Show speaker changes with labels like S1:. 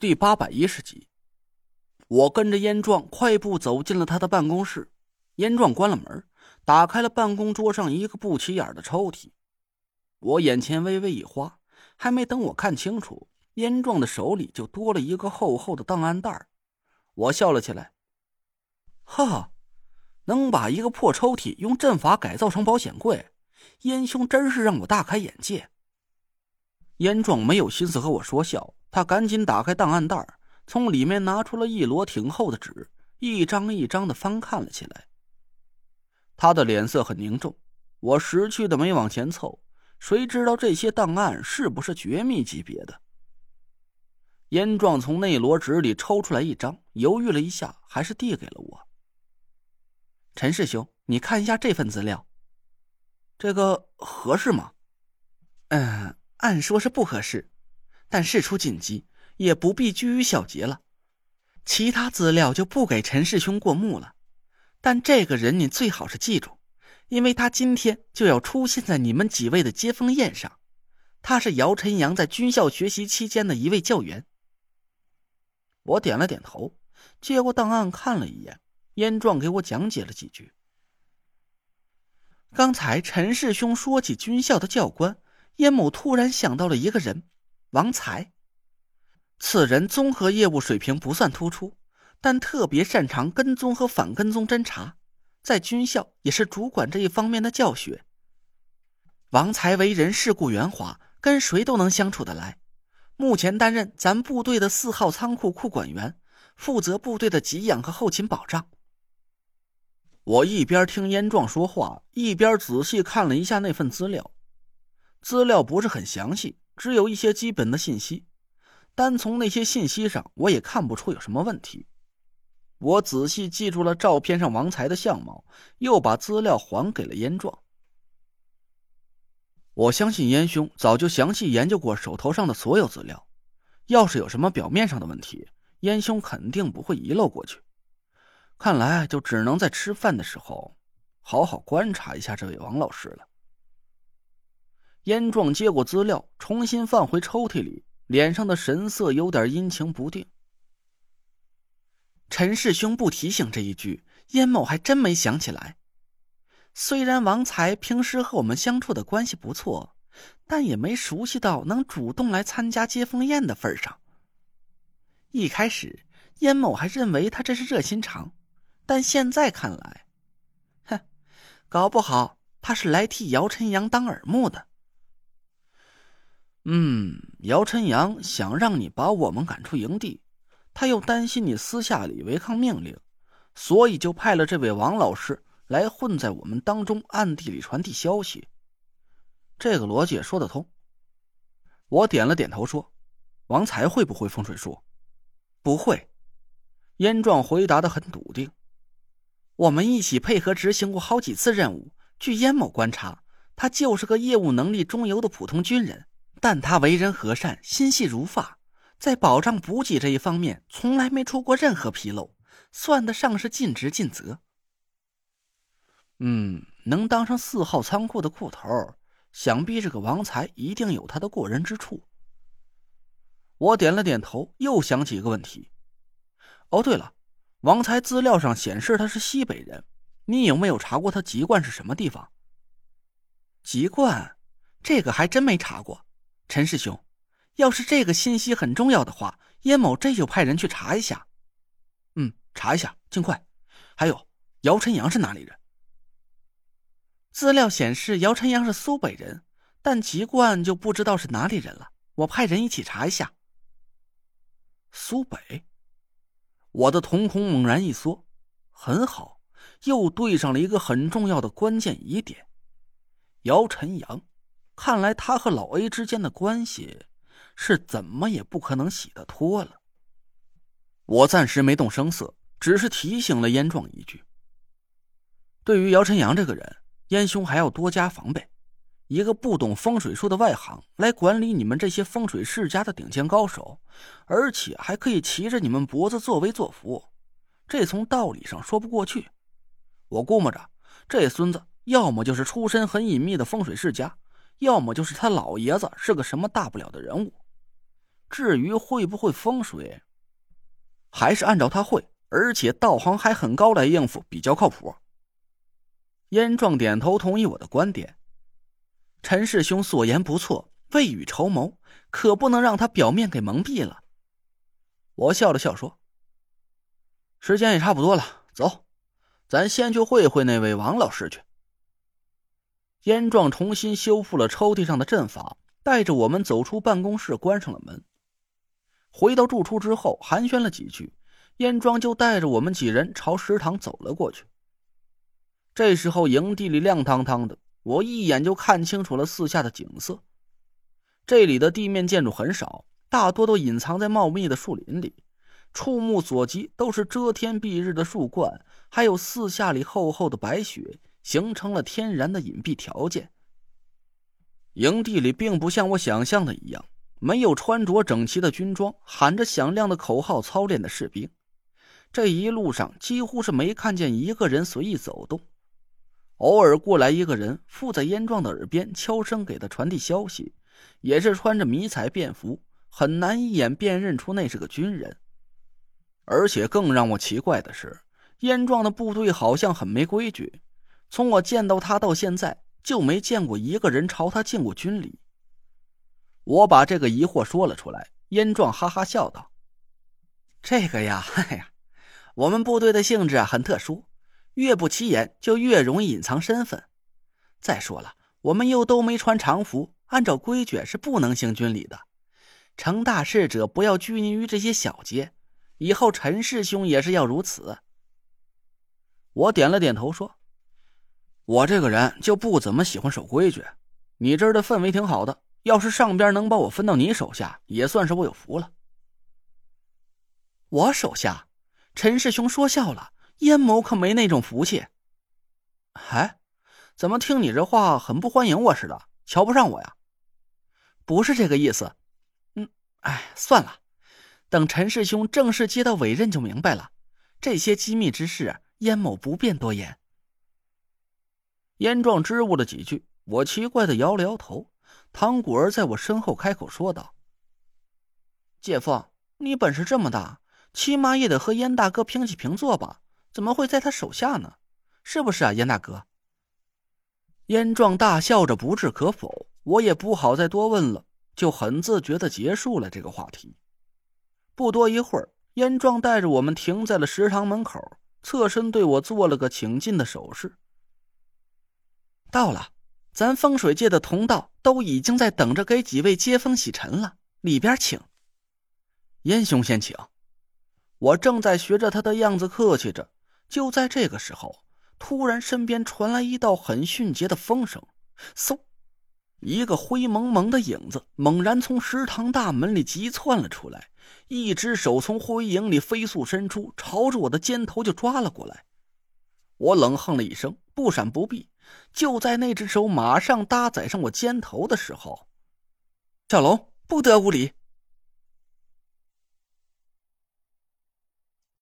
S1: 第八百一十集，我跟着燕壮快步走进了他的办公室。燕壮关了门，打开了办公桌上一个不起眼的抽屉。我眼前微微一花，还没等我看清楚，燕壮的手里就多了一个厚厚的档案袋。我笑了起来，哈哈，能把一个破抽屉用阵法改造成保险柜，燕兄真是让我大开眼界。燕壮没有心思和我说笑。他赶紧打开档案袋，从里面拿出了一摞挺厚的纸，一张一张的翻看了起来。他的脸色很凝重，我识趣的没往前凑，谁知道这些档案是不是绝密级别的？燕壮从那摞纸里抽出来一张，犹豫了一下，还是递给了我。陈师兄，你看一下这份资料，这个合适吗？
S2: 嗯，按说是不合适。但事出紧急，也不必拘于小节了。其他资料就不给陈师兄过目了。但这个人你最好是记住，因为他今天就要出现在你们几位的接风宴上。他是姚晨阳在军校学习期间的一位教员。
S1: 我点了点头，接过档案看了一眼，燕壮给我讲解了几句。
S2: 刚才陈师兄说起军校的教官，燕某突然想到了一个人。王才，此人综合业务水平不算突出，但特别擅长跟踪和反跟踪侦查，在军校也是主管这一方面的教学。王才为人世故圆滑，跟谁都能相处得来。目前担任咱部队的四号仓库库管员，负责部队的给养和后勤保障。
S1: 我一边听燕壮说话，一边仔细看了一下那份资料，资料不是很详细。只有一些基本的信息，单从那些信息上，我也看不出有什么问题。我仔细记住了照片上王才的相貌，又把资料还给了燕壮。我相信燕兄早就详细研究过手头上的所有资料，要是有什么表面上的问题，燕兄肯定不会遗漏过去。看来就只能在吃饭的时候，好好观察一下这位王老师了。燕壮接过资料，重新放回抽屉里，脸上的神色有点阴晴不定。
S2: 陈师兄不提醒这一句，燕某还真没想起来。虽然王才平时和我们相处的关系不错，但也没熟悉到能主动来参加接风宴的份上。一开始，燕某还认为他这是热心肠，但现在看来，哼，搞不好他是来替姚晨阳当耳目的。
S1: 嗯，姚晨阳想让你把我们赶出营地，他又担心你私下里违抗命令，所以就派了这位王老师来混在我们当中，暗地里传递消息。这个逻辑也说得通。我点了点头说：“王才会不会风水术？”
S2: 不会。
S1: 燕壮回答的很笃定。
S2: 我们一起配合执行过好几次任务，据燕某观察，他就是个业务能力中游的普通军人。但他为人和善，心细如发，在保障补给这一方面从来没出过任何纰漏，算得上是尽职尽责。
S1: 嗯，能当上四号仓库的库头，想必这个王才一定有他的过人之处。我点了点头，又想起一个问题。哦，对了，王才资料上显示他是西北人，你有没有查过他籍贯是什么地方？
S2: 籍贯，这个还真没查过。陈师兄，要是这个信息很重要的话，燕某这就派人去查一下。
S1: 嗯，查一下，尽快。还有，姚晨阳是哪里人？
S2: 资料显示姚晨阳是苏北人，但籍贯就不知道是哪里人了。我派人一起查一下。
S1: 苏北，我的瞳孔猛然一缩。很好，又对上了一个很重要的关键疑点。姚晨阳。看来他和老 A 之间的关系是怎么也不可能洗得脱了。我暂时没动声色，只是提醒了燕壮一句：“对于姚晨阳这个人，燕兄还要多加防备。一个不懂风水术的外行来管理你们这些风水世家的顶尖高手，而且还可以骑着你们脖子作威作福，这从道理上说不过去。我估摸着，这孙子要么就是出身很隐秘的风水世家。”要么就是他老爷子是个什么大不了的人物，至于会不会风水，还是按照他会，而且道行还很高来应付比较靠谱。
S2: 燕壮点头同意我的观点。陈师兄所言不错，未雨绸缪，可不能让他表面给蒙蔽了。
S1: 我笑了笑说：“时间也差不多了，走，咱先去会会那位王老师去。”燕壮重新修复了抽屉上的阵法，带着我们走出办公室，关上了门。回到住处之后，寒暄了几句，燕庄就带着我们几人朝食堂走了过去。这时候，营地里亮堂堂的，我一眼就看清楚了四下的景色。这里的地面建筑很少，大多都隐藏在茂密的树林里，触目所及都是遮天蔽日的树冠，还有四下里厚厚的白雪。形成了天然的隐蔽条件。营地里并不像我想象的一样，没有穿着整齐的军装、喊着响亮的口号操练的士兵。这一路上几乎是没看见一个人随意走动，偶尔过来一个人，附在燕壮的耳边悄声给他传递消息，也是穿着迷彩便服，很难一眼辨认出那是个军人。而且更让我奇怪的是，燕壮的部队好像很没规矩。从我见到他到现在，就没见过一个人朝他敬过军礼。我把这个疑惑说了出来，燕壮哈哈笑道：“
S2: 这个呀，哎呀，我们部队的性质啊很特殊，越不起眼就越容易隐藏身份。再说了，我们又都没穿常服，按照规矩是不能行军礼的。成大事者不要拘泥于这些小节，以后陈师兄也是要如此。”
S1: 我点了点头说。我这个人就不怎么喜欢守规矩，你这儿的氛围挺好的，要是上边能把我分到你手下，也算是我有福了。
S2: 我手下，陈师兄说笑了，燕某可没那种福气。
S1: 哎，怎么听你这话很不欢迎我似的，瞧不上我呀？
S2: 不是这个意思。嗯，哎，算了，等陈师兄正式接到委任就明白了。这些机密之事，燕某不便多言。
S1: 燕壮支吾了几句，我奇怪的摇了摇头。唐果儿在我身后开口说道：“
S2: 姐夫，你本事这么大，起码也得和燕大哥平起平坐吧？怎么会在他手下呢？是不是啊，燕大哥？”
S1: 燕壮大笑着，不置可否。我也不好再多问了，就很自觉的结束了这个话题。不多一会儿，燕壮带着我们停在了食堂门口，侧身对我做了个请进的手势。
S2: 到了，咱风水界的同道都已经在等着给几位接风洗尘了。里边请，
S1: 燕兄先请。我正在学着他的样子客气着，就在这个时候，突然身边传来一道很迅捷的风声，嗖，一个灰蒙蒙的影子猛然从食堂大门里急窜了出来，一只手从灰影里飞速伸出，朝着我的肩头就抓了过来。我冷哼了一声，不闪不避。就在那只手马上搭载上我肩头的时候，
S2: 小龙不得无礼！